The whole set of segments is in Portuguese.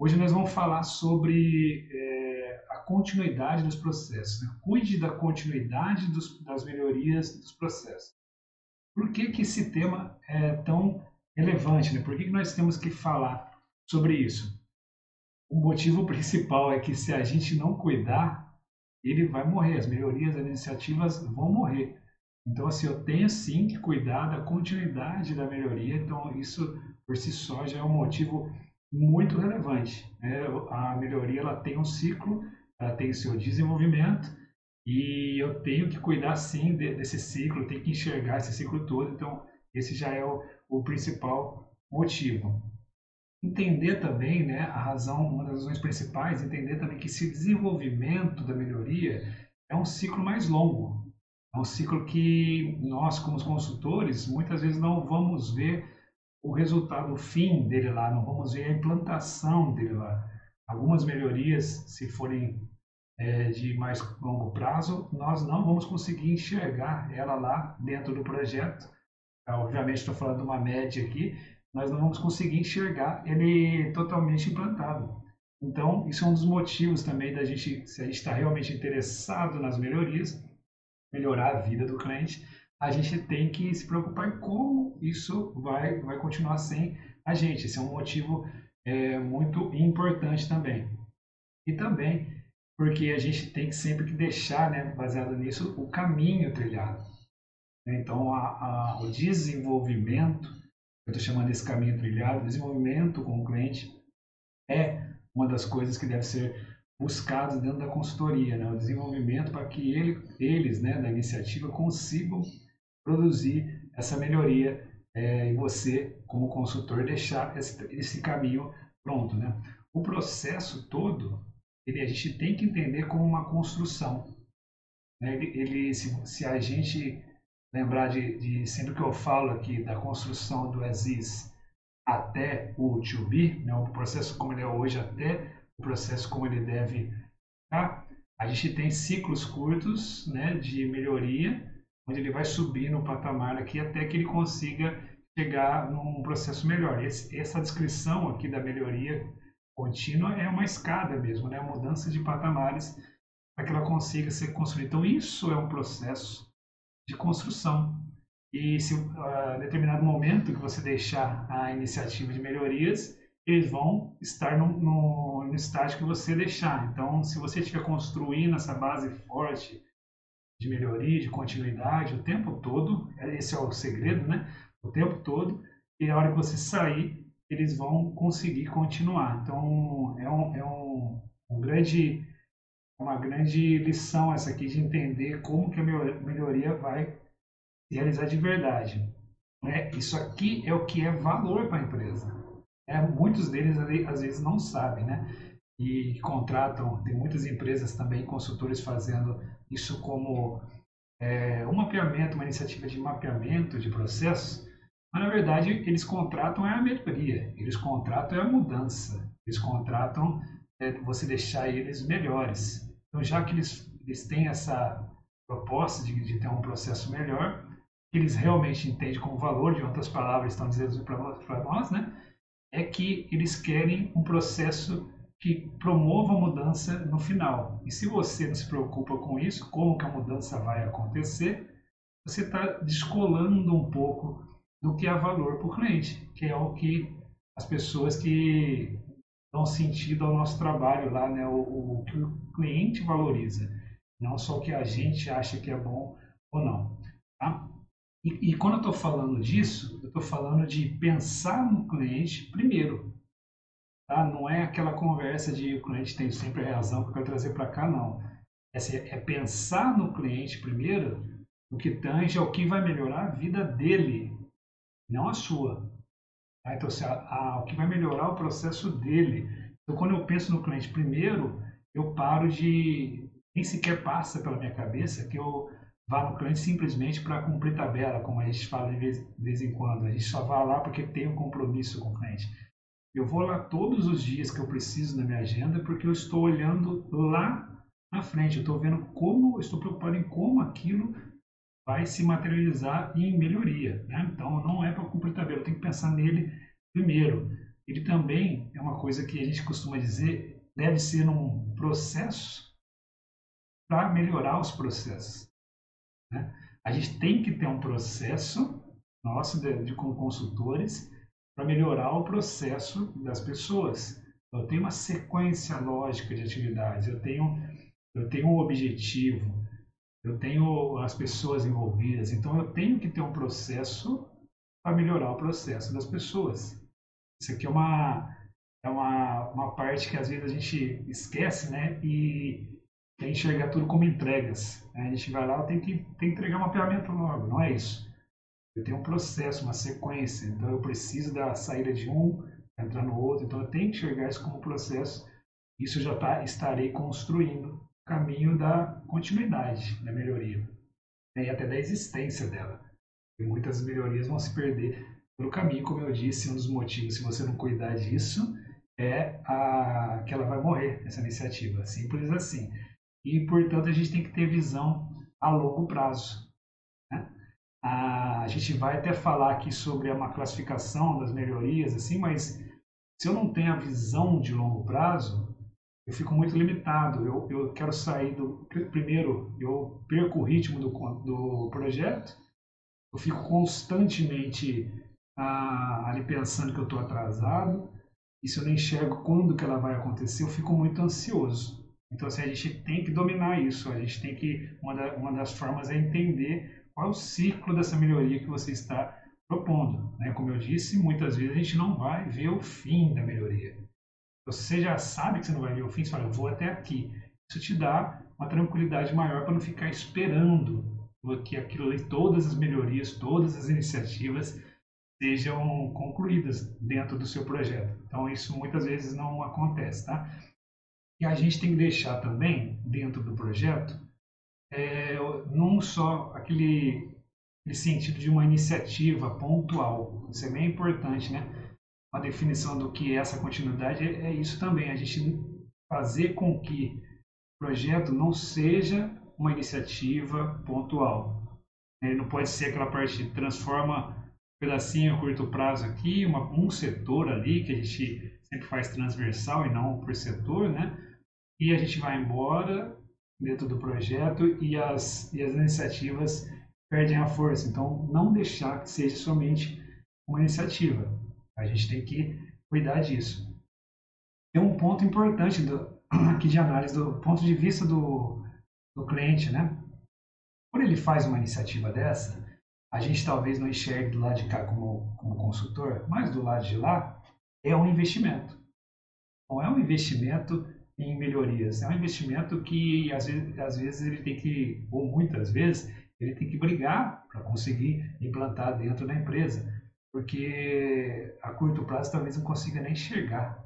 Hoje nós vamos falar sobre é, a continuidade dos processos. Né? Cuide da continuidade dos, das melhorias dos processos. Por que, que esse tema é tão relevante? Né? Por que, que nós temos que falar sobre isso? O motivo principal é que se a gente não cuidar, ele vai morrer, as melhorias, as iniciativas vão morrer. Então, assim, eu tenho sim que cuidar da continuidade da melhoria, então isso por si só já é um motivo muito relevante. Né? A melhoria ela tem um ciclo, ela tem seu desenvolvimento e eu tenho que cuidar sim desse ciclo, tenho que enxergar esse ciclo todo, então esse já é o, o principal motivo. Entender também, né, a razão, uma das razões principais, entender também que esse desenvolvimento da melhoria é um ciclo mais longo. É um ciclo que nós, como consultores, muitas vezes não vamos ver o resultado, o fim dele lá, não vamos ver a implantação dele lá. Algumas melhorias, se forem é, de mais longo prazo, nós não vamos conseguir enxergar ela lá dentro do projeto. Obviamente, estou falando de uma média aqui, nós não vamos conseguir enxergar ele totalmente implantado. Então, isso é um dos motivos também da gente, se a gente está realmente interessado nas melhorias, melhorar a vida do cliente, a gente tem que se preocupar em como isso vai, vai continuar sem a gente. Esse é um motivo é, muito importante também. E também porque a gente tem que sempre que deixar, né, baseado nisso, o caminho trilhado. Então, a, a, o desenvolvimento eu estou chamando esse caminho trilhado, desenvolvimento com o cliente, é uma das coisas que deve ser buscadas dentro da consultoria, né? o desenvolvimento para que ele, eles, né, da iniciativa, consigam produzir essa melhoria é, e você, como consultor, deixar esse, esse caminho pronto. Né? O processo todo, ele, a gente tem que entender como uma construção. Né? Ele, ele se, se a gente lembrar de, de, sempre que eu falo aqui da construção do Aziz até o to be, né, o processo como ele é hoje até o processo como ele deve ficar, a gente tem ciclos curtos né, de melhoria, onde ele vai subir no patamar aqui até que ele consiga chegar num processo melhor. Esse, essa descrição aqui da melhoria contínua é uma escada mesmo, né, mudança de patamares para que ela consiga ser construída. Então isso é um processo de construção. E se a uh, determinado momento que você deixar a iniciativa de melhorias, eles vão estar no, no, no estágio que você deixar. Então, se você estiver construindo essa base forte de melhoria, de continuidade o tempo todo, esse é o segredo, né? O tempo todo, e a hora que você sair, eles vão conseguir continuar. Então, é um, é um, um grande uma grande lição essa aqui de entender como que a melhoria vai se realizar de verdade. Né? Isso aqui é o que é valor para a empresa. É, muitos deles às vezes não sabem, né? E contratam, tem muitas empresas também, consultores fazendo isso como é, um mapeamento, uma iniciativa de mapeamento de processos, mas na verdade eles contratam é a melhoria, eles contratam é a mudança, eles contratam é, você deixar eles melhores. Então, já que eles, eles têm essa proposta de, de ter um processo melhor, que eles realmente entendem como valor, de outras palavras estão dizendo para nós, né? é que eles querem um processo que promova a mudança no final. E se você não se preocupa com isso, como que a mudança vai acontecer, você está descolando um pouco do que é valor para o cliente, que é o que as pessoas que dão sentido ao nosso trabalho lá, né? o, o que o cliente valoriza, não só o que a gente acha que é bom ou não. Tá? E, e quando eu estou falando disso, eu estou falando de pensar no cliente primeiro. Tá? Não é aquela conversa de o cliente tem sempre a razão que eu quero trazer para cá, não. É, é pensar no cliente primeiro, o que tange ao que vai melhorar a vida dele, não a sua. Tá? Então, se a, a, o que vai melhorar o processo dele. Então, quando eu penso no cliente primeiro, eu paro de. Nem sequer passa pela minha cabeça que eu vá no cliente simplesmente para cumprir tabela, como a gente fala de vez, de vez em quando. A gente só vai lá porque tem um compromisso com o cliente. Eu vou lá todos os dias que eu preciso na minha agenda porque eu estou olhando lá na frente. Eu estou vendo como, estou preocupado em como aquilo vai se materializar em melhoria. Né? Então, não é para cumprir tabela, eu tenho que pensar nele primeiro. ele também é uma coisa que a gente costuma dizer, deve ser um processo para melhorar os processos. Né? A gente tem que ter um processo nosso de, de consultores para melhorar o processo das pessoas. Eu tenho uma sequência lógica de atividades, eu tenho, eu tenho um objetivo, eu tenho as pessoas envolvidas, então eu tenho que ter um processo para melhorar o processo das pessoas. Isso aqui é uma, é uma, uma parte que às vezes a gente esquece, né? E quer enxergar tudo como entregas. Né? A gente vai lá, tem que, tem que entregar uma ferramenta logo, não é isso. Eu tenho um processo, uma sequência, então eu preciso da saída de um, entrar no outro, então eu tenho que enxergar isso como processo. Isso já tá, estarei construindo o caminho da continuidade, da melhoria, né? e até da existência dela. E muitas melhorias vão se perder pelo caminho, como eu disse, um dos motivos, se você não cuidar disso, é a, que ela vai morrer, essa iniciativa. Simples assim. E, portanto, a gente tem que ter visão a longo prazo. A, a gente vai até falar aqui sobre uma classificação das melhorias, assim, mas se eu não tenho a visão de longo prazo, eu fico muito limitado. Eu, eu quero sair do. Primeiro, eu perco o ritmo do, do projeto, eu fico constantemente ah, ali pensando que eu estou atrasado, e se eu não enxergo quando que ela vai acontecer, eu fico muito ansioso. Então, assim, a gente tem que dominar isso, a gente tem que, uma, da, uma das formas é entender qual é o ciclo dessa melhoria que você está propondo. Né? Como eu disse, muitas vezes a gente não vai ver o fim da melhoria. Você já sabe que você não vai ver o fim, você fala, eu vou até aqui. Isso te dá uma tranquilidade maior para não ficar esperando que aquilo ali, todas as melhorias, todas as iniciativas sejam concluídas dentro do seu projeto. Então, isso muitas vezes não acontece, tá? E a gente tem que deixar também, dentro do projeto, é, não só aquele, aquele sentido de uma iniciativa pontual. Isso é bem importante, né? Uma definição do que é essa continuidade é, é isso também, a gente fazer com que o projeto não seja uma iniciativa pontual. Ele não pode ser aquela parte que transforma um pedacinho a curto prazo aqui, uma, um setor ali, que a gente sempre faz transversal e não por setor, né? E a gente vai embora dentro do projeto e as, e as iniciativas perdem a força. Então, não deixar que seja somente uma iniciativa. A gente tem que cuidar disso. Tem um ponto importante do, aqui de análise do ponto de vista do, do cliente, né? Quando ele faz uma iniciativa dessa, a gente talvez não enxergue do lado de cá como, como consultor, mas do lado de lá é um investimento. Não é um investimento em melhorias, é um investimento que às vezes, às vezes ele tem que, ou muitas vezes, ele tem que brigar para conseguir implantar dentro da empresa, porque a curto prazo talvez não consiga nem enxergar.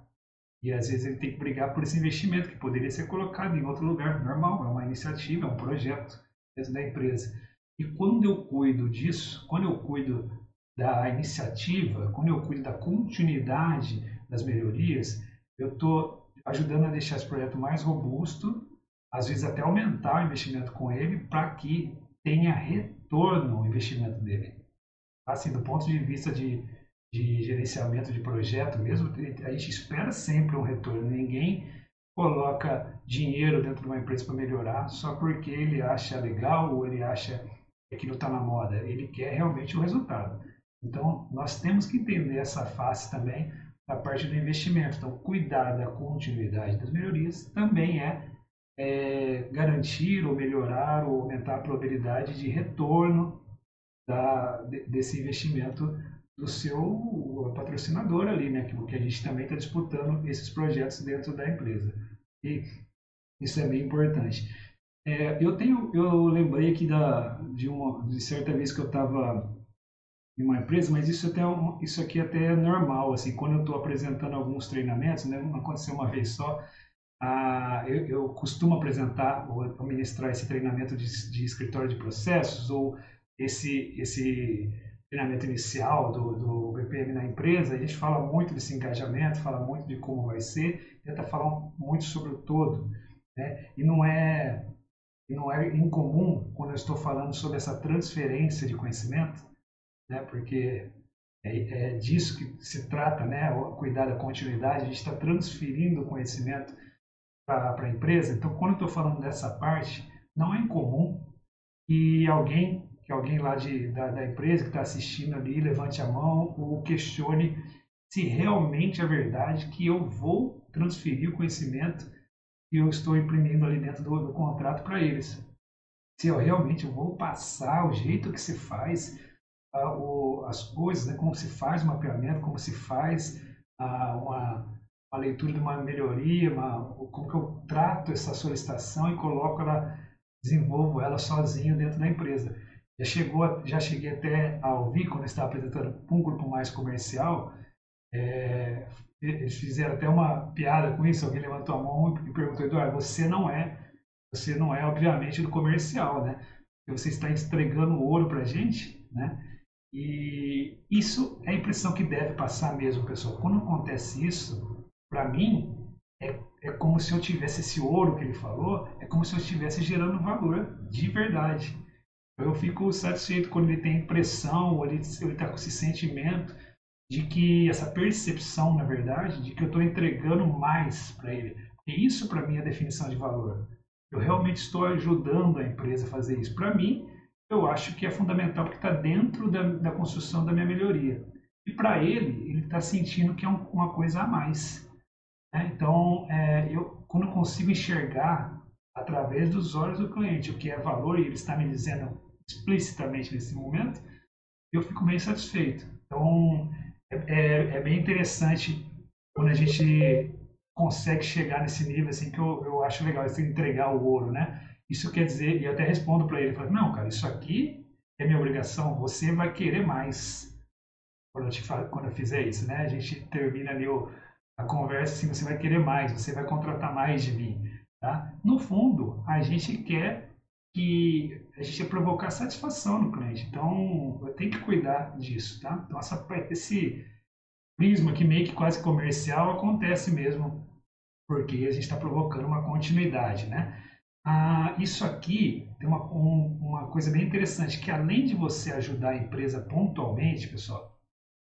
E às vezes ele tem que brigar por esse investimento que poderia ser colocado em outro lugar, normal, é uma iniciativa, é um projeto dentro da empresa. E quando eu cuido disso, quando eu cuido da iniciativa, quando eu cuido da continuidade das melhorias, eu estou ajudando a deixar esse projeto mais robusto, às vezes até aumentar o investimento com ele, para que tenha retorno o investimento dele. Assim, do ponto de vista de de gerenciamento de projeto mesmo, a gente espera sempre um retorno. Ninguém coloca dinheiro dentro de uma empresa para melhorar só porque ele acha legal ou ele acha que aquilo está na moda. Ele quer realmente o resultado. Então, nós temos que entender essa face também da parte do investimento. Então, cuidar da continuidade das melhorias também é, é garantir ou melhorar ou aumentar a probabilidade de retorno da, desse investimento do seu patrocinador ali, né? Que a gente também está disputando esses projetos dentro da empresa. E isso é bem importante. É, eu tenho, eu lembrei aqui da, de uma de certa vez que eu estava em uma empresa, mas isso até é isso aqui até é normal, assim, quando eu estou apresentando alguns treinamentos, né, não aconteceu uma vez só, ah, eu, eu, costumo apresentar ou ministrar esse treinamento de, de escritório de processos ou esse esse treinamento inicial do, do BPM na empresa, a gente fala muito desse engajamento, fala muito de como vai ser, tenta falar muito sobre o todo. Né? E não é, não é incomum quando eu estou falando sobre essa transferência de conhecimento, né? porque é, é disso que se trata, né? Cuidar da continuidade, a gente está transferindo o conhecimento para a empresa. Então, quando estou falando dessa parte, não é incomum que alguém, que alguém lá de, da, da empresa que está assistindo ali levante a mão ou questione se realmente é verdade que eu vou transferir o conhecimento que eu estou imprimindo ali dentro do, do contrato para eles. Se eu realmente vou passar o jeito que se faz as coisas, né, como se faz o mapeamento, como se faz uh, uma, uma leitura de uma melhoria, uma, como que eu trato essa solicitação e coloco ela, desenvolvo ela sozinho dentro da empresa. Já chegou, já cheguei até a ouvir quando estava apresentando para um grupo mais comercial, é, eles fizeram até uma piada com isso. Alguém levantou a mão e perguntou: Eduardo, você não é, você não é obviamente do comercial, né? Você está entregando ouro para a gente, né? E isso é a impressão que deve passar mesmo, pessoal. Quando acontece isso, para mim, é, é como se eu tivesse esse ouro que ele falou, é como se eu estivesse gerando valor de verdade. Eu fico satisfeito quando ele tem impressão, ou ele está com esse sentimento de que essa percepção, na verdade, de que eu estou entregando mais para ele. E isso para mim é a definição de valor. Eu realmente estou ajudando a empresa a fazer isso. Para mim, eu acho que é fundamental porque está dentro da, da, construção da minha melhoria. E para ele, ele está sentindo que é um, uma coisa a mais. Né? Então, é, eu, quando eu consigo enxergar através dos olhos do cliente o que é valor e ele está me dizendo explicitamente nesse momento, eu fico bem satisfeito. Então, é, é bem interessante quando a gente consegue chegar nesse nível assim que eu, eu acho legal, assim, entregar o ouro, né? Isso quer dizer, e eu até respondo para ele, falo, não, cara, isso aqui é minha obrigação, você vai querer mais quando eu, quando eu fizer isso, né? A gente termina ali o, a conversa assim, você vai querer mais, você vai contratar mais de mim, tá? No fundo, a gente quer que a gente provocar satisfação no cliente. Então, eu tenho que cuidar disso, tá? Então, essa, esse prisma que meio que quase comercial acontece mesmo porque a gente está provocando uma continuidade, né? Ah, isso aqui tem uma, um, uma coisa bem interessante, que além de você ajudar a empresa pontualmente, pessoal,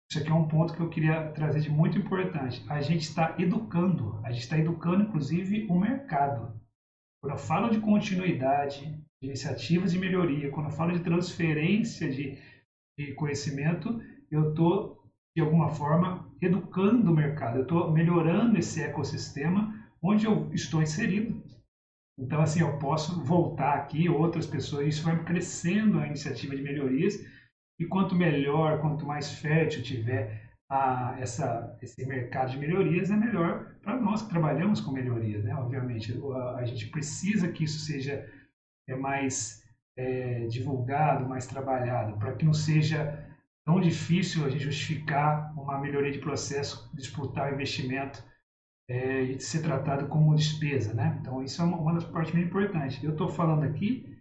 isso aqui é um ponto que eu queria trazer de muito importante. A gente está educando, a gente está educando inclusive o mercado. Quando eu falo de continuidade, de iniciativas de melhoria, quando eu falo de transferência de, de conhecimento, eu estou, de alguma forma, educando o mercado, eu estou melhorando esse ecossistema onde eu estou inserido. Então, assim, eu posso voltar aqui, outras pessoas, isso vai crescendo a iniciativa de melhorias, e quanto melhor, quanto mais fértil tiver a, essa, esse mercado de melhorias, é melhor para nós que trabalhamos com melhorias, né? Obviamente, a, a gente precisa que isso seja é, mais é, divulgado, mais trabalhado, para que não seja tão difícil a gente justificar uma melhoria de processo, disputar o investimento é, e ser tratado como despesa, né? Então, isso é uma, uma das partes bem importantes. Eu estou falando aqui,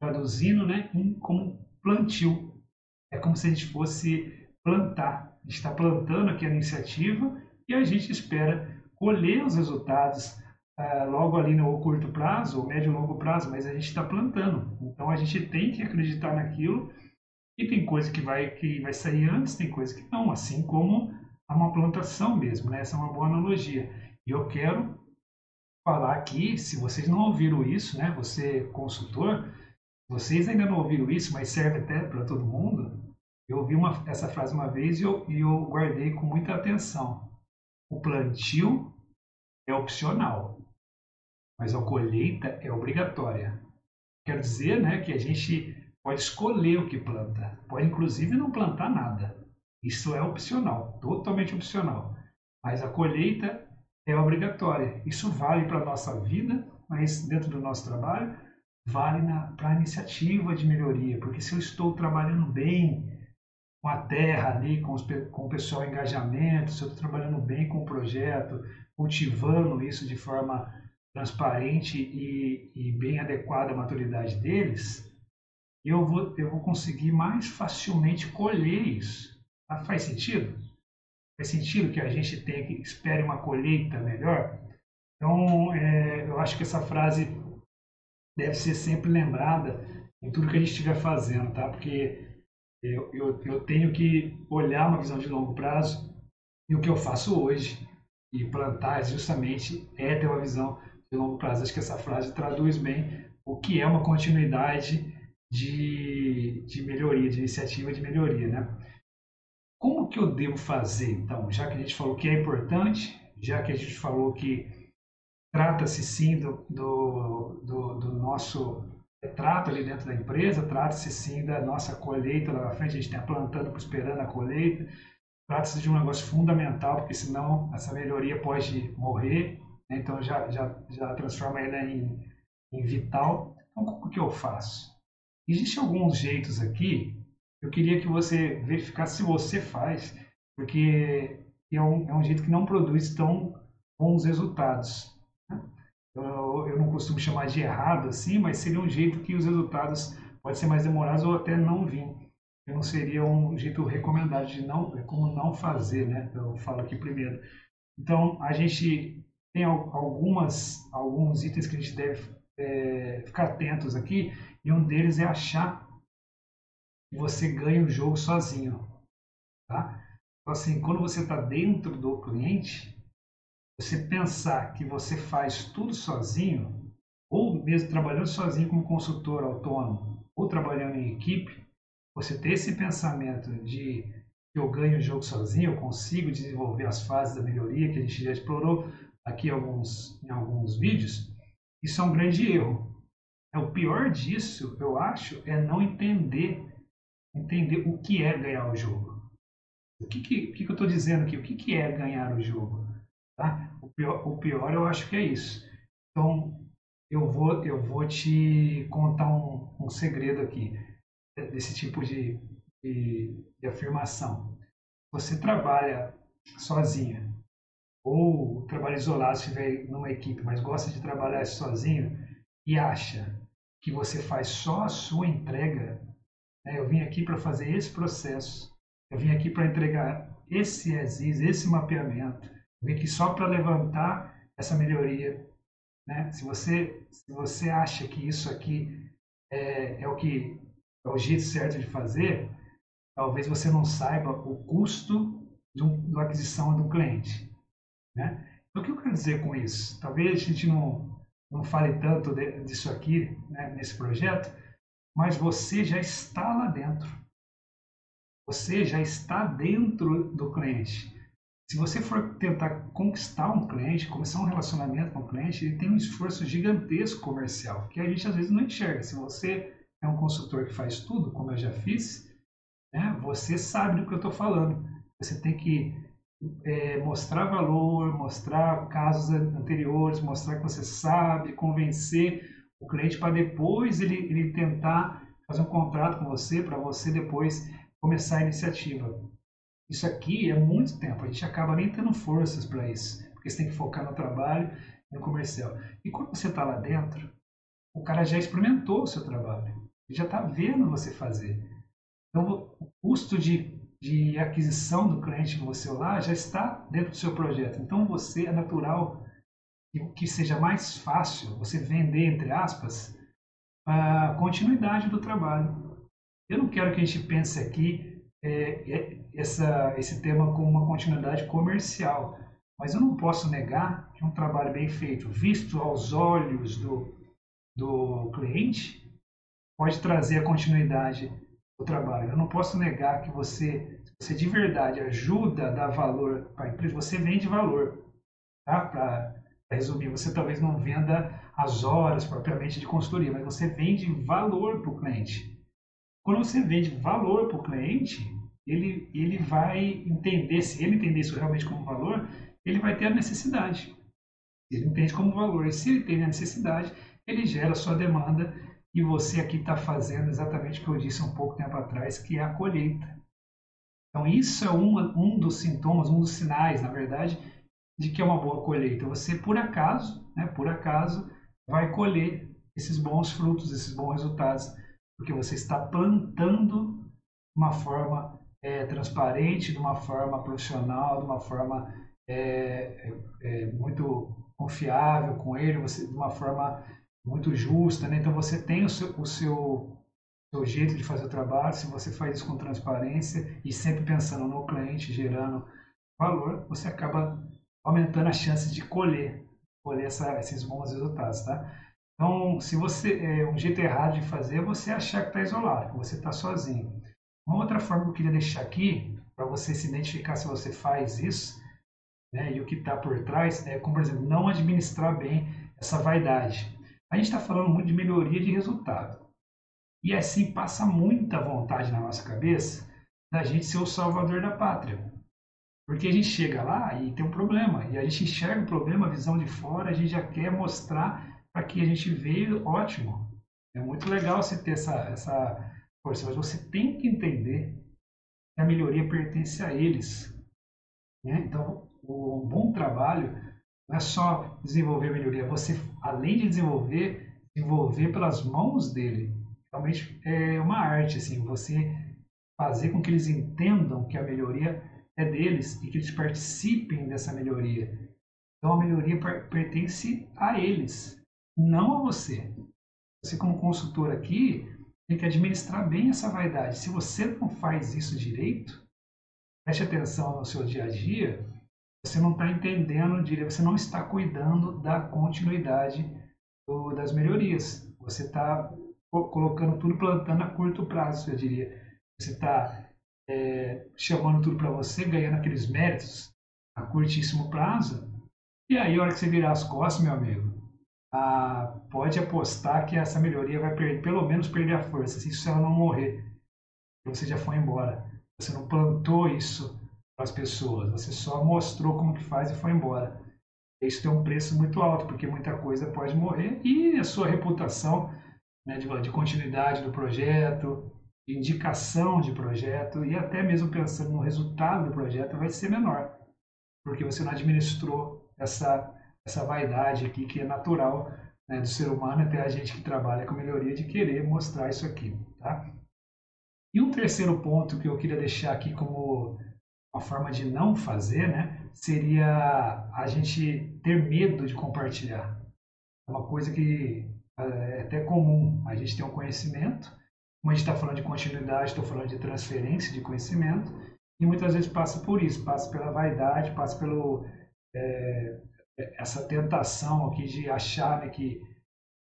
traduzindo, né, em, como plantio. É como se a gente fosse plantar está plantando aqui a iniciativa e a gente espera colher os resultados uh, logo ali no curto prazo, ou médio e longo prazo, mas a gente está plantando. Então a gente tem que acreditar naquilo e tem coisa que vai, que vai sair antes, tem coisa que não, assim como uma plantação mesmo, né? Essa é uma boa analogia. E eu quero falar aqui, se vocês não ouviram isso, né? Você consultor, vocês ainda não ouviram isso, mas serve até para todo mundo. Eu ouvi uma, essa frase uma vez e eu, e eu guardei com muita atenção. O plantio é opcional, mas a colheita é obrigatória. Quer dizer né, que a gente pode escolher o que planta, pode inclusive não plantar nada. Isso é opcional, totalmente opcional. Mas a colheita é obrigatória. Isso vale para a nossa vida, mas dentro do nosso trabalho, vale para a iniciativa de melhoria. Porque se eu estou trabalhando bem, com a terra ali, com, os, com o pessoal engajamento, se eu estou trabalhando bem com o projeto, cultivando isso de forma transparente e, e bem adequada à maturidade deles, eu vou, eu vou conseguir mais facilmente colher isso. Ah, faz sentido? Faz sentido que a gente tenha que espere uma colheita melhor? Então, é, eu acho que essa frase deve ser sempre lembrada em tudo que a gente estiver fazendo, tá? Porque eu, eu, eu tenho que olhar uma visão de longo prazo e o que eu faço hoje e plantar justamente é ter uma visão de longo prazo. Acho que essa frase traduz bem o que é uma continuidade de, de melhoria, de iniciativa de melhoria, né? Como que eu devo fazer, então, já que a gente falou que é importante, já que a gente falou que trata-se sim do, do, do, do nosso trato ali dentro da empresa, trata-se sim da nossa colheita lá na frente, a gente está plantando, esperando a colheita, trata-se de um negócio fundamental, porque senão essa melhoria pode morrer, né? então já, já, já transforma ela em, em vital. Então, como que eu faço? Existem alguns jeitos aqui, eu queria que você verificasse se você faz, porque é um, é um jeito que não produz tão bons resultados. Né? Eu, eu não costumo chamar de errado assim, mas seria um jeito que os resultados podem ser mais demorados ou até não vir. Eu não seria um jeito recomendado de não, como não fazer, né? Eu falo aqui primeiro. Então, a gente tem algumas, alguns itens que a gente deve é, ficar atentos aqui, e um deles é achar que você ganha o jogo sozinho. Tá? Então, assim, quando você está dentro do cliente, você pensar que você faz tudo sozinho, ou mesmo trabalhando sozinho como consultor autônomo, ou trabalhando em equipe, você ter esse pensamento de que eu ganho o jogo sozinho, eu consigo desenvolver as fases da melhoria que a gente já explorou aqui em alguns, em alguns vídeos, isso é um grande erro. É o pior disso, eu acho, é não entender, entender o que é ganhar o jogo. O que, que, que, que eu estou dizendo aqui? O que, que é ganhar o jogo? Tá? O, pior, o pior eu acho que é isso. Então, eu vou, eu vou te contar um, um segredo aqui, desse tipo de, de, de afirmação. Você trabalha sozinha, ou trabalha isolado se estiver numa equipe, mas gosta de trabalhar sozinho e acha que você faz só a sua entrega? Eu vim aqui para fazer esse processo, eu vim aqui para entregar esse ESIS, esse mapeamento, eu vim aqui só para levantar essa melhoria. Né? Se, você, se você acha que isso aqui é, é o que é o jeito certo de fazer, talvez você não saiba o custo de, um, de uma aquisição de um cliente. Né? Então, o que eu quero dizer com isso? Talvez a gente não, não fale tanto de, disso aqui, né, nesse projeto, mas você já está lá dentro. Você já está dentro do cliente. Se você for tentar conquistar um cliente, começar um relacionamento com o um cliente, ele tem um esforço gigantesco comercial, que a gente às vezes não enxerga. Se você é um consultor que faz tudo, como eu já fiz, né, você sabe do que eu estou falando. Você tem que é, mostrar valor, mostrar casos anteriores, mostrar que você sabe, convencer o cliente para depois ele, ele tentar fazer um contrato com você, para você depois começar a iniciativa. Isso aqui é muito tempo, a gente acaba nem tendo forças para isso, porque você tem que focar no trabalho e no comercial. E quando você está lá dentro, o cara já experimentou o seu trabalho, ele já está vendo você fazer. Então, o custo de de aquisição do cliente no seu celular já está dentro do seu projeto. Então você é natural que seja mais fácil você vender, entre aspas, a continuidade do trabalho. Eu não quero que a gente pense aqui é, é, essa, esse tema como uma continuidade comercial, mas eu não posso negar que um trabalho bem feito, visto aos olhos do, do cliente, pode trazer a continuidade o trabalho. Eu não posso negar que você, você de verdade ajuda a dar valor para a empresa, você vende valor. Tá? Para resumir, você talvez não venda as horas propriamente de consultoria, mas você vende valor para o cliente. Quando você vende valor para o cliente, ele, ele vai entender, se ele entender isso realmente como valor, ele vai ter a necessidade. Ele entende como valor. E se ele tem a necessidade, ele gera a sua demanda e você aqui está fazendo exatamente o que eu disse um pouco tempo atrás, que é a colheita. Então, isso é uma, um dos sintomas, um dos sinais, na verdade, de que é uma boa colheita. Você, por acaso, né, por acaso, vai colher esses bons frutos, esses bons resultados, porque você está plantando de uma forma é, transparente, de uma forma profissional, de uma forma é, é, muito confiável com ele, você, de uma forma muito justa, né? Então você tem o seu, o seu, seu jeito de fazer o trabalho, se você faz isso com transparência e sempre pensando no cliente, gerando valor, você acaba aumentando as chances de colher, colher essa, esses bons resultados, tá? Então, se você é um jeito errado de fazer, é você achar que está isolado, que você está sozinho. Uma outra forma que eu queria deixar aqui, para você se identificar se você faz isso, né, e o que está por trás, é como, por exemplo, não administrar bem essa vaidade. A gente está falando muito de melhoria de resultado. E assim passa muita vontade na nossa cabeça da gente ser o salvador da pátria. Porque a gente chega lá e tem um problema, e a gente enxerga o problema, a visão de fora, a gente já quer mostrar para que a gente veio, ótimo. É muito legal você ter essa, essa força, mas você tem que entender que a melhoria pertence a eles. Né? Então, o bom trabalho não é só desenvolver melhoria, você, além de desenvolver, desenvolver pelas mãos dele. Realmente é uma arte, assim, você fazer com que eles entendam que a melhoria é deles e que eles participem dessa melhoria. Então a melhoria pertence a eles, não a você. Você como consultor aqui tem que administrar bem essa vaidade. Se você não faz isso direito, preste atenção no seu dia a dia, você não está entendendo direito, você não está cuidando da continuidade do, das melhorias. Você está colocando tudo plantando a curto prazo, eu diria. Você está é, chamando tudo para você, ganhando aqueles méritos a curtíssimo prazo. E aí, a hora que você virar as costas, meu amigo, ah, pode apostar que essa melhoria vai perder, pelo menos perder a força, se ela não morrer. Você já foi embora. Você não plantou isso para as pessoas, você só mostrou como que faz e foi embora. Isso tem um preço muito alto, porque muita coisa pode morrer e a sua reputação né, de, de continuidade do projeto, de indicação de projeto e até mesmo pensando no resultado do projeto vai ser menor, porque você não administrou essa, essa vaidade aqui que é natural né, do ser humano, até a gente que trabalha com melhoria, de querer mostrar isso aqui. Tá? E um terceiro ponto que eu queria deixar aqui como uma forma de não fazer, né, seria a gente ter medo de compartilhar. É uma coisa que é até comum. A gente tem um conhecimento, como a gente está falando de continuidade, estou falando de transferência de conhecimento, e muitas vezes passa por isso, passa pela vaidade, passa pelo é, essa tentação aqui de achar né, que,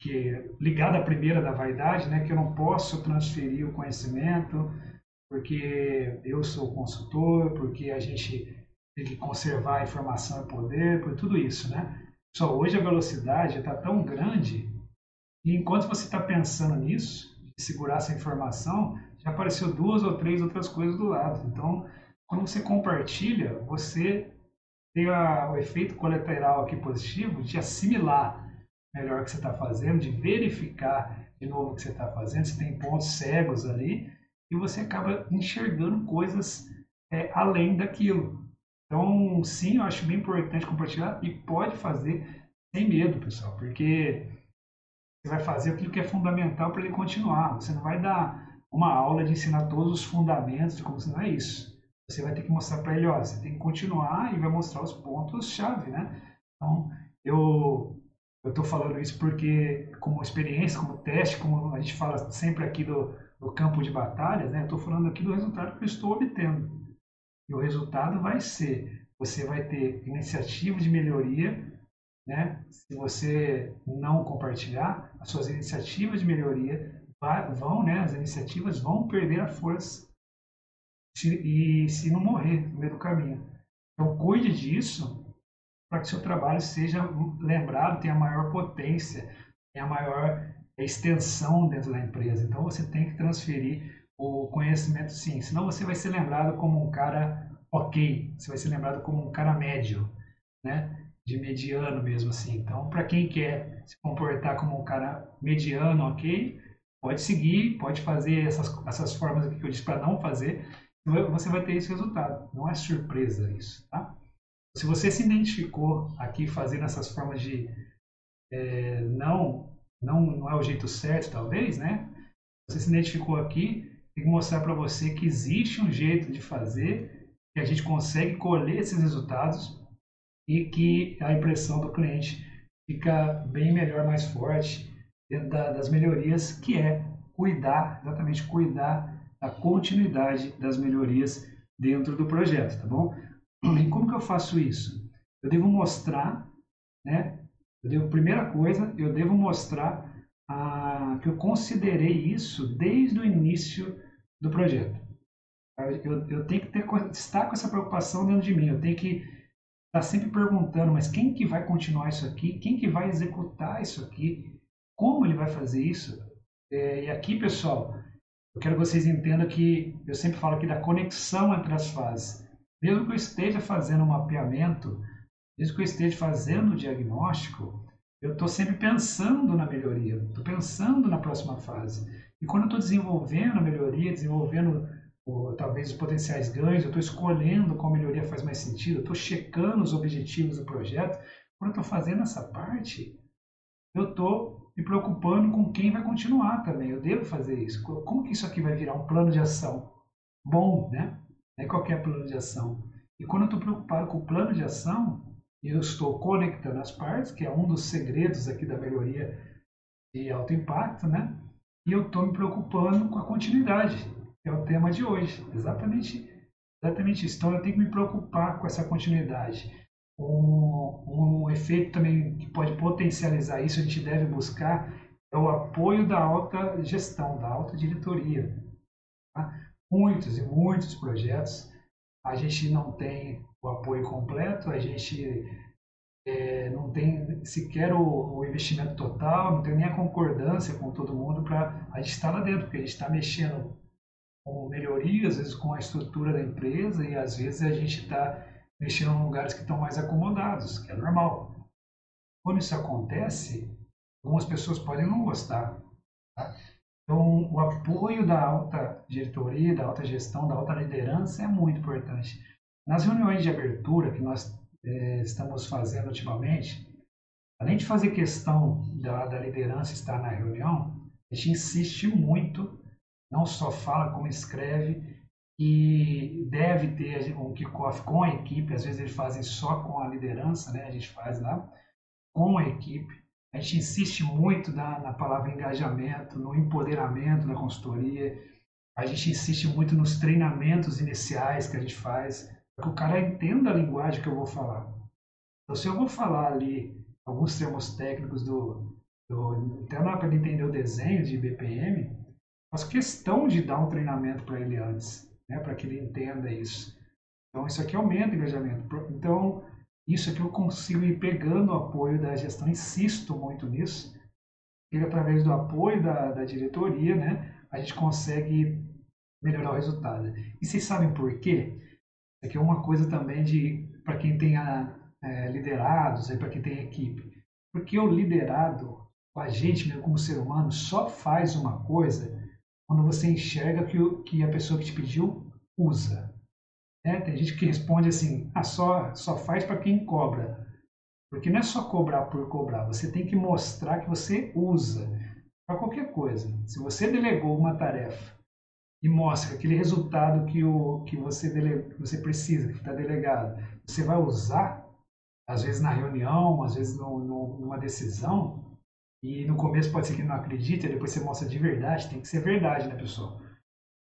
que ligada à primeira da vaidade, né, que eu não posso transferir o conhecimento porque eu sou consultor, porque a gente tem que conservar a informação e poder, por tudo isso, né? Só hoje a velocidade está tão grande e enquanto você está pensando nisso, segurar essa informação, já apareceu duas ou três outras coisas do lado. Então, quando você compartilha, você tem a, o efeito colateral aqui positivo de assimilar melhor o que você está fazendo, de verificar de novo o que você está fazendo, se tem pontos cegos ali, e você acaba enxergando coisas é, além daquilo. Então, sim, eu acho bem importante compartilhar e pode fazer sem medo, pessoal, porque você vai fazer aquilo que é fundamental para ele continuar. Você não vai dar uma aula de ensinar todos os fundamentos de como não é isso. Você vai ter que mostrar para ele, ó, você tem que continuar e vai mostrar os pontos-chave, né? Então, eu eu estou falando isso porque, como experiência, como teste, como a gente fala sempre aqui do, do campo de batalhas, né? Eu estou falando aqui do resultado que eu estou obtendo. E o resultado vai ser, você vai ter iniciativa de melhoria né? Se você não compartilhar, as suas iniciativas de melhoria vão, né? As iniciativas vão perder a força e se não morrer no meio do caminho. Então cuide disso para que seu trabalho seja lembrado, tenha maior potência, tenha maior extensão dentro da empresa. Então você tem que transferir o conhecimento sim, senão você vai ser lembrado como um cara ok, você vai ser lembrado como um cara médio, né? De mediano mesmo assim. Então, para quem quer se comportar como um cara mediano, ok, pode seguir, pode fazer essas, essas formas aqui que eu disse para não fazer, você vai ter esse resultado. Não é surpresa isso, tá? Se você se identificou aqui fazendo essas formas de é, não, não, não é o jeito certo, talvez, né? Você se identificou aqui, tem que mostrar para você que existe um jeito de fazer, que a gente consegue colher esses resultados e que a impressão do cliente fica bem melhor, mais forte, dentro da, das melhorias que é cuidar, exatamente cuidar da continuidade das melhorias dentro do projeto, tá bom? E como que eu faço isso? Eu devo mostrar, né? Eu devo, primeira coisa, eu devo mostrar a, que eu considerei isso desde o início do projeto. Eu, eu tenho que ter, estar com essa preocupação dentro de mim. Eu tenho que estar sempre perguntando, mas quem que vai continuar isso aqui? Quem que vai executar isso aqui? Como ele vai fazer isso? É, e aqui, pessoal, eu quero que vocês entendam que eu sempre falo aqui da conexão entre as fases. Mesmo que eu esteja fazendo um mapeamento, mesmo que eu esteja fazendo o diagnóstico, eu estou sempre pensando na melhoria, estou pensando na próxima fase. E quando eu estou desenvolvendo a melhoria, desenvolvendo talvez os potenciais ganhos, eu estou escolhendo qual melhoria faz mais sentido, eu estou checando os objetivos do projeto. Quando eu estou fazendo essa parte, eu estou me preocupando com quem vai continuar também. Eu devo fazer isso. Como que isso aqui vai virar um plano de ação bom, né? Não é qualquer plano de ação. E quando eu estou preocupado com o plano de ação, eu estou conectando as partes, que é um dos segredos aqui da melhoria de alto impacto, né? E eu estou me preocupando com a continuidade é o tema de hoje. Exatamente, exatamente isso. Então eu tenho que me preocupar com essa continuidade. Um, um efeito também que pode potencializar isso, a gente deve buscar, é o apoio da alta gestão, da alta diretoria. Tá? Muitos e muitos projetos, a gente não tem o apoio completo, a gente é, não tem sequer o, o, investimento total, não tem nem a concordância com todo mundo para a gente estar lá dentro, porque a gente está mexendo com melhoria, às vezes com a estrutura da empresa e às vezes a gente está mexendo em lugares que estão mais acomodados, que é normal. Quando isso acontece, algumas pessoas podem não gostar. Tá? Então, o apoio da alta diretoria, da alta gestão, da alta liderança é muito importante. Nas reuniões de abertura que nós é, estamos fazendo ultimamente, além de fazer questão da, da liderança estar na reunião, a gente insiste muito não só fala, como escreve, e deve ter um kickoff com a equipe, às vezes eles fazem só com a liderança, né? a gente faz lá, com a equipe. A gente insiste muito na, na palavra engajamento, no empoderamento da consultoria, a gente insiste muito nos treinamentos iniciais que a gente faz, para que o cara entenda a linguagem que eu vou falar. Então, se eu vou falar ali alguns termos técnicos do, do até para ele entender o desenho de BPM, faço questão de dar um treinamento para ele antes, né, para que ele entenda isso. Então, isso aqui aumenta o engajamento. Então, isso aqui eu consigo ir pegando o apoio da gestão, insisto muito nisso, e através do apoio da, da diretoria, né, a gente consegue melhorar o resultado. E vocês sabem por quê? Isso aqui é uma coisa também de para quem tenha é, liderados, para quem tem equipe. Porque o liderado, a gente mesmo como ser humano, só faz uma coisa quando você enxerga que, o, que a pessoa que te pediu usa. É, tem gente que responde assim, ah, só, só faz para quem cobra. Porque não é só cobrar por cobrar, você tem que mostrar que você usa para qualquer coisa. Se você delegou uma tarefa e mostra que aquele resultado que, o, que você, dele, você precisa, que está delegado, você vai usar, às vezes na reunião, às vezes no, no, numa decisão, e no começo pode ser que não acredite, depois você mostra de verdade, tem que ser verdade, né, pessoal?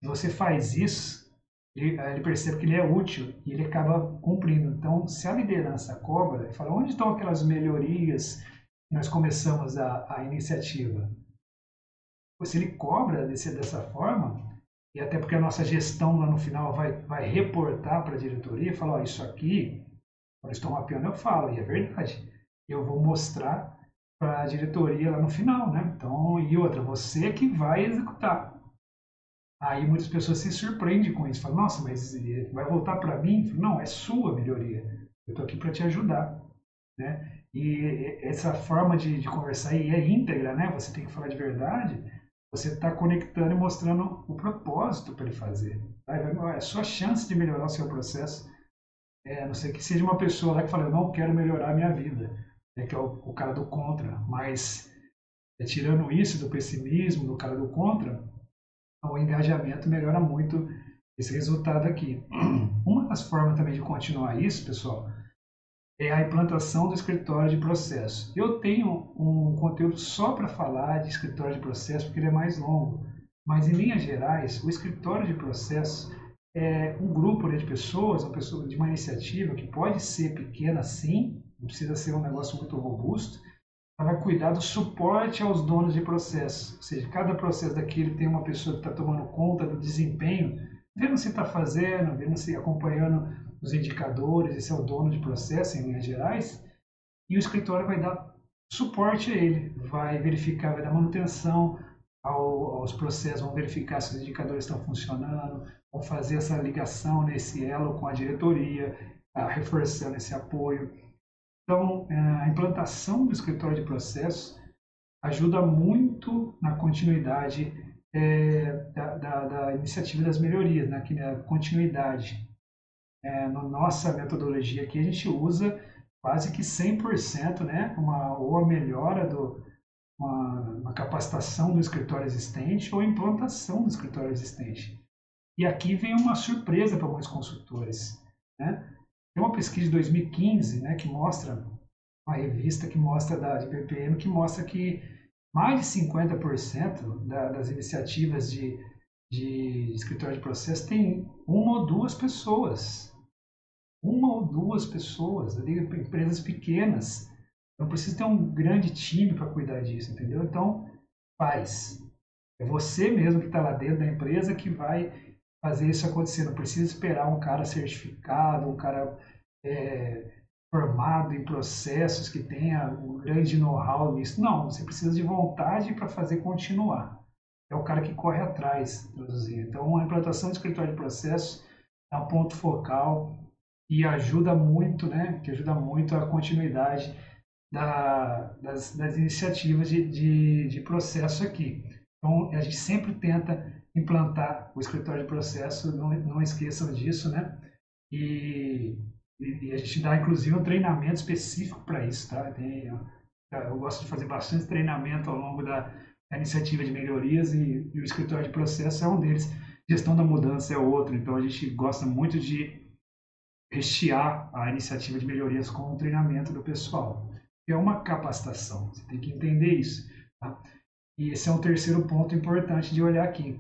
Se você faz isso, ele, ele, percebe que ele é útil e ele acaba cumprindo. Então, se a liderança cobra, fala onde estão aquelas melhorias que nós começamos a, a iniciativa? Se ele cobra desse, dessa forma, e até porque a nossa gestão lá no final vai, vai reportar para a diretoria, falar, oh, isso aqui, quando estou mapeando, eu falo, e é verdade. Eu vou mostrar para a diretoria lá no final, né? Então, e outra, você que vai executar. Aí muitas pessoas se surpreendem com isso, falam, nossa, mas vai voltar para mim? Não, é sua melhoria. Eu estou aqui para te ajudar, né? E essa forma de, de conversar aí é íntegra, né? Você tem que falar de verdade. Você está conectando e mostrando o propósito para ele fazer. Tá? É a sua chance de melhorar o seu processo. É, a não ser que seja uma pessoa lá que fala, eu não quero melhorar a minha vida né, que é o, o, cara do contra. Mas, é, tirando isso do pessimismo, do cara do contra, o engajamento melhora muito esse resultado aqui. Uma das formas também de continuar isso, pessoal, é a implantação do escritório de processo. Eu tenho um conteúdo só para falar de escritório de processo, porque ele é mais longo. Mas, em linhas gerais, o escritório de processo é um grupo né, de pessoas, uma pessoa de uma iniciativa que pode ser pequena sim, não precisa ser um negócio muito robusto, ela vai cuidar do suporte aos donos de processo. Ou seja, cada processo daquele tem uma pessoa que está tomando conta do desempenho, vendo se está fazendo, vendo se acompanhando os indicadores, esse é o dono de processo em linhas gerais, e o escritório vai dar suporte a ele, vai verificar, vai dar manutenção ao, aos processos, vão verificar se os indicadores estão funcionando, vão fazer essa ligação nesse elo com a diretoria, reforçando esse apoio. Então, é, a implantação do escritório de processos ajuda muito na continuidade é, da, da, da, iniciativa das melhorias, né? na né, continuidade. É, na nossa metodologia aqui, a gente usa quase que 100%, né? uma, ou a melhora do, uma, uma, capacitação do escritório existente ou implantação do escritório existente. E aqui vem uma surpresa para muitos consultores. Né? Tem uma pesquisa de 2015, né, que mostra, uma revista que mostra da de BPM, que mostra que mais de 50% da, das iniciativas de, de escritório de processo tem uma ou duas pessoas. Uma ou duas pessoas, empresas pequenas. Não precisa ter um grande time para cuidar disso, entendeu? Então, faz. É você mesmo que está lá dentro da empresa que vai fazer isso acontecer. Não precisa esperar um cara certificado, um cara é, formado em processos que tenha um grande know-how nisso. Não, você precisa de vontade para fazer continuar. É o cara que corre atrás produzir. Então, a implantação de escritório de processos é um ponto focal e ajuda muito, né? Que ajuda muito a continuidade da, das, das, iniciativas de, de, de processo aqui. Então, a gente sempre tenta implantar o escritório de processo, não, não esqueçam disso, né? E, e, a gente dá, inclusive, um treinamento específico para isso, tá? Tem, eu gosto de fazer bastante treinamento ao longo da, da iniciativa de melhorias e, e, o escritório de processo é um deles. Gestão da mudança é outro, então a gente gosta muito de rechear a iniciativa de melhorias com o treinamento do pessoal. É uma capacitação, você tem que entender isso. Tá? E esse é um terceiro ponto importante de olhar aqui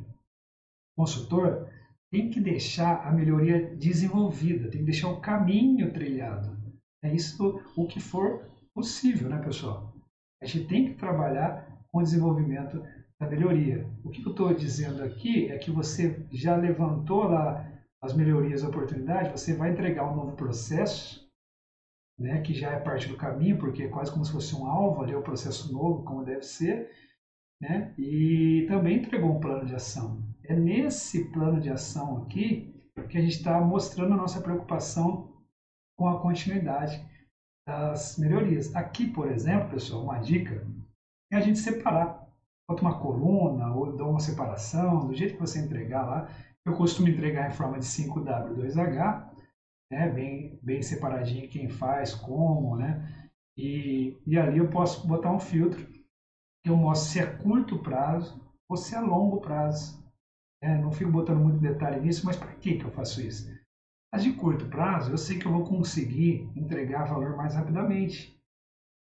consultor tem que deixar a melhoria desenvolvida, tem que deixar o caminho trilhado. É isso o que for possível, né, pessoal? A gente tem que trabalhar com o desenvolvimento da melhoria. O que eu estou dizendo aqui é que você já levantou lá as melhorias oportunidades, você vai entregar um novo processo, né, que já é parte do caminho, porque é quase como se fosse um alvo ali, é o um processo novo, como deve ser, né, e também entregou um plano de ação. É nesse plano de ação aqui que a gente está mostrando a nossa preocupação com a continuidade das melhorias. Aqui, por exemplo, pessoal, uma dica é a gente separar. Bota uma coluna ou dá uma separação, do jeito que você entregar lá. Eu costumo entregar em forma de 5W2H, né, bem, bem separadinho quem faz, como, né? E, e ali eu posso botar um filtro eu mostro se é curto prazo ou se é longo prazo. É, não fico botando muito detalhe nisso, mas para que, que eu faço isso? As de curto prazo, eu sei que eu vou conseguir entregar valor mais rapidamente.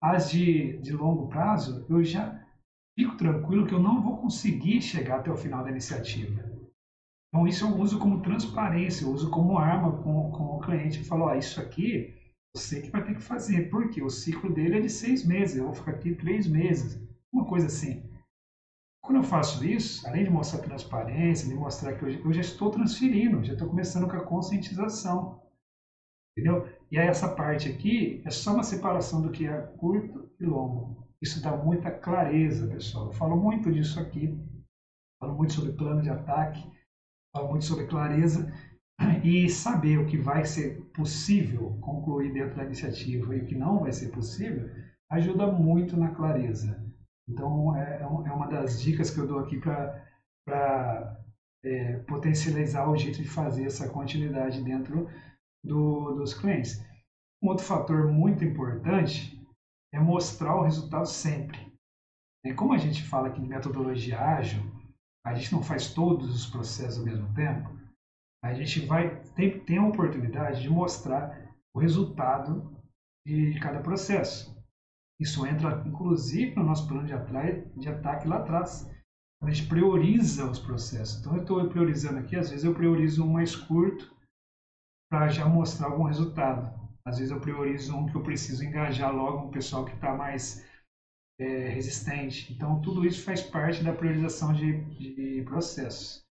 As de, de longo prazo, eu já fico tranquilo que eu não vou conseguir chegar até o final da iniciativa. Então, isso eu uso como transparência, eu uso como arma com, com o cliente. Eu falo, ó, isso aqui você que vai ter que fazer, porque o ciclo dele é de seis meses, eu vou ficar aqui três meses, uma coisa assim. Quando eu faço isso, além de mostrar transparência, de mostrar que eu, já estou transferindo, já estou começando com a conscientização. Entendeu? E aí essa parte aqui é só uma separação do que é curto e longo. Isso dá muita clareza, pessoal. Eu falo muito disso aqui. Falo muito sobre plano de ataque, falo muito sobre clareza e saber o que vai ser possível concluir dentro da iniciativa e o que não vai ser possível ajuda muito na clareza. Então, é, é, é uma das dicas que eu dou aqui para é, potencializar o jeito de fazer essa continuidade dentro do, dos clientes. Um outro fator muito importante é mostrar o resultado sempre. E como a gente fala aqui de metodologia ágil, a gente não faz todos os processos ao mesmo tempo, a gente vai tem, tem a oportunidade de mostrar o resultado de cada processo. Isso entra, inclusive, no nosso plano de, de ataque lá atrás. A gente prioriza os processos. Então, eu estou priorizando aqui, às vezes eu priorizo um mais curto para já mostrar algum resultado. Às vezes eu priorizo um que eu preciso engajar logo um pessoal que está mais é, resistente. Então, tudo isso faz parte da priorização de, de processos.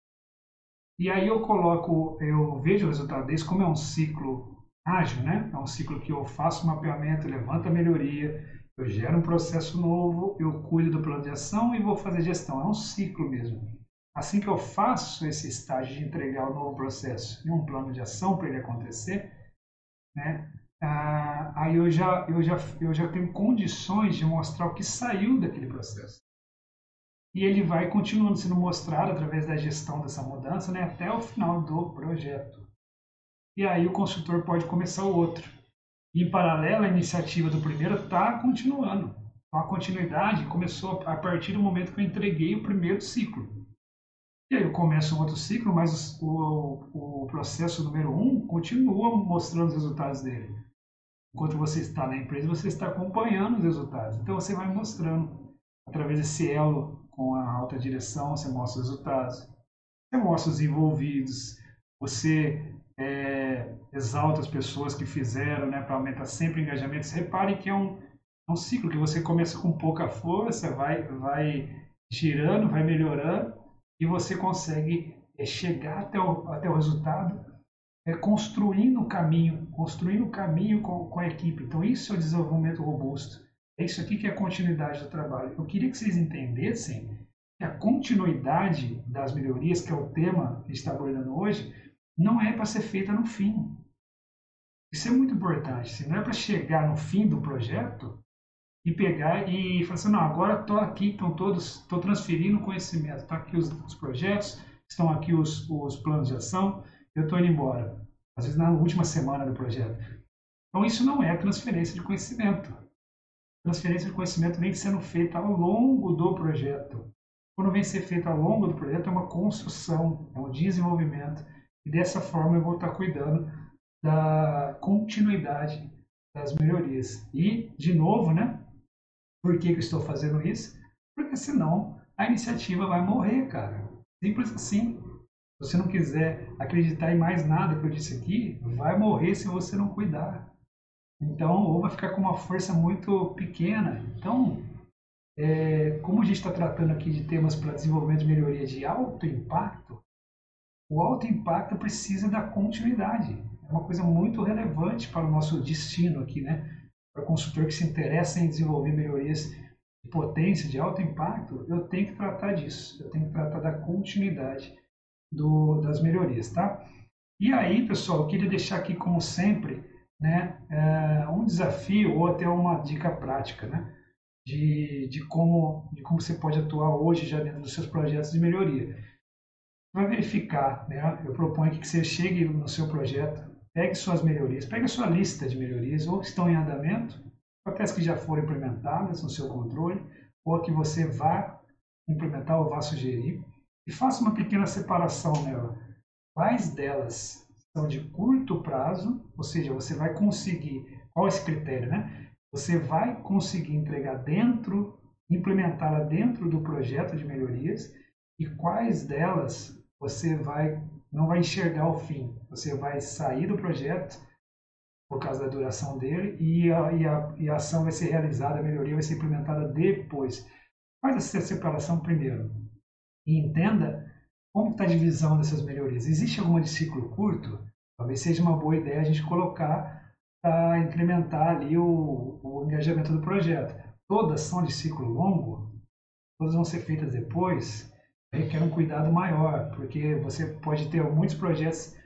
E aí eu coloco, eu vejo o resultado desse, como é um ciclo ágil, né? É um ciclo que eu faço mapeamento, levanto a melhoria, eu gero um processo novo, eu cuido do plano de ação e vou fazer gestão. É um ciclo mesmo. Assim que eu faço esse estágio de entregar o novo processo e um plano de ação para ele acontecer, né? ah, aí eu já, eu, já, eu já tenho condições de mostrar o que saiu daquele processo. E ele vai continuando sendo mostrado através da gestão dessa mudança né, até o final do projeto. E aí o consultor pode começar o outro. Em paralelo, a iniciativa do primeiro está continuando. A continuidade começou a partir do momento que eu entreguei o primeiro ciclo. E aí eu começo um outro ciclo, mas o, o processo número um continua mostrando os resultados dele. Enquanto você está na empresa, você está acompanhando os resultados. Então você vai mostrando através desse elo com a alta direção, você mostra os resultados, você mostra os envolvidos, você é, exalta as pessoas que fizeram, né, para aumentar sempre o engajamento. Você repare que é um, é um ciclo que você começa com pouca força, vai, vai girando, vai melhorando e você consegue é, chegar até o, até o resultado é, construindo o caminho, construindo o caminho com, com a equipe. Então, isso é o desenvolvimento robusto. É isso aqui que é a continuidade do trabalho. Eu queria que vocês entendessem que a continuidade das melhorias, que é o tema que está abordando hoje, não é para ser feita no fim. Isso é muito importante. Se não é para chegar no fim do projeto e pegar e falar assim, não, agora estou aqui, estão todos, estou transferindo conhecimento, estão tá aqui os, os projetos, estão aqui os, os planos de ação, eu estou indo embora. Às vezes na última semana do projeto. Então isso não é transferência de conhecimento. Transferência de conhecimento vem sendo feita ao longo do projeto. Quando vem ser feita ao longo do projeto é uma construção, é um desenvolvimento. E dessa forma eu vou estar cuidando da continuidade das melhorias. E, de novo, né? Por que, que eu estou fazendo isso? Porque senão a iniciativa vai morrer, cara. Simples assim. Se você não quiser acreditar em mais nada que eu disse aqui, vai morrer se você não cuidar. Então, ou vai ficar com uma força muito pequena. Então, é, como a gente está tratando aqui de temas para desenvolvimento de melhoria de alto impacto, o alto impacto precisa da continuidade. É uma coisa muito relevante para o nosso destino aqui, né? Para o consultor que se interessa em desenvolver melhorias de potência, de alto impacto, eu tenho que tratar disso. Eu tenho que tratar da continuidade do, das melhorias, tá? E aí, pessoal, eu queria deixar aqui, como sempre, né, é, um desafio ou até uma dica prática, né? De, de, como, de como você pode atuar hoje já dentro dos seus projetos de melhoria. Vai verificar, né? Eu proponho que você chegue no seu projeto, pegue suas melhorias, pegue a sua lista de melhorias, ou que estão em andamento, ou até as que já foram implementadas no seu controle, ou que você vá implementar ou vá sugerir e faça uma pequena separação nela. Quais delas são de curto prazo, ou seja, você vai conseguir, qual é esse critério, né? Você vai conseguir entregar dentro, implementá-la dentro do projeto de melhorias e quais delas você vai não vai enxergar o fim. Você vai sair do projeto por causa da duração dele e a, e a, e a ação vai ser realizada, a melhoria vai ser implementada depois. Faz essa separação primeiro e entenda como está a divisão dessas melhorias. Existe alguma de ciclo curto? Talvez seja uma boa ideia a gente colocar para incrementar ali o, o engajamento do projeto. Todas são de ciclo longo, todas vão ser feitas depois, requer um cuidado maior, porque você pode ter muitos projetos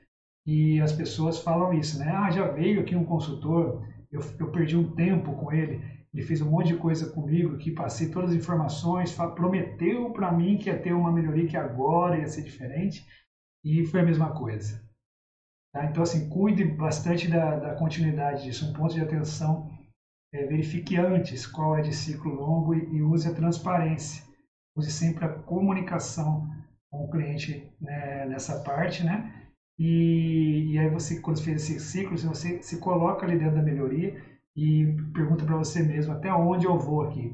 e as pessoas falam isso, né? Ah, já veio aqui um consultor, eu, eu perdi um tempo com ele, ele fez um monte de coisa comigo, que passei todas as informações, prometeu para mim que ia ter uma melhoria que agora ia ser diferente e foi a mesma coisa. Tá? Então, assim, cuide bastante da, da continuidade disso. Um ponto de atenção é verifique antes qual é de ciclo longo e, e use a transparência. Use sempre a comunicação com o cliente né, nessa parte, né? E, e aí você, quando fez esse ciclo, você se coloca ali dentro da melhoria e pergunta para você mesmo até onde eu vou aqui.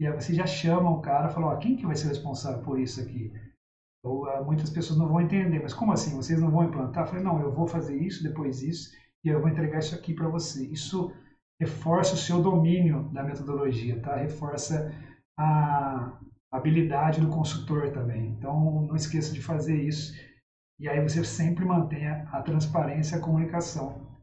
e aí você já chama o cara e fala, ó, quem que vai ser responsável por isso aqui? Ou, uh, muitas pessoas não vão entender, mas como assim? Vocês não vão implantar? Eu falei, não, eu vou fazer isso, depois isso, e eu vou entregar isso aqui para você. Isso reforça o seu domínio da metodologia, tá? Reforça a habilidade do consultor também. Então, não esqueça de fazer isso. E aí você sempre mantenha a transparência e a comunicação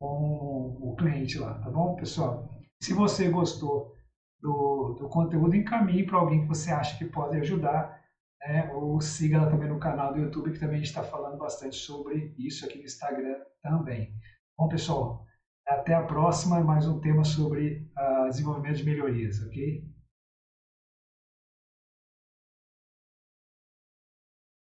com o cliente lá, tá bom, pessoal? Se você gostou do, do conteúdo, encaminhe para alguém que você acha que pode ajudar, né? ou siga ela também no canal do YouTube, que também está falando bastante sobre isso aqui no Instagram também. Bom, pessoal, até a próxima, mais um tema sobre uh, desenvolvimento de melhorias, ok?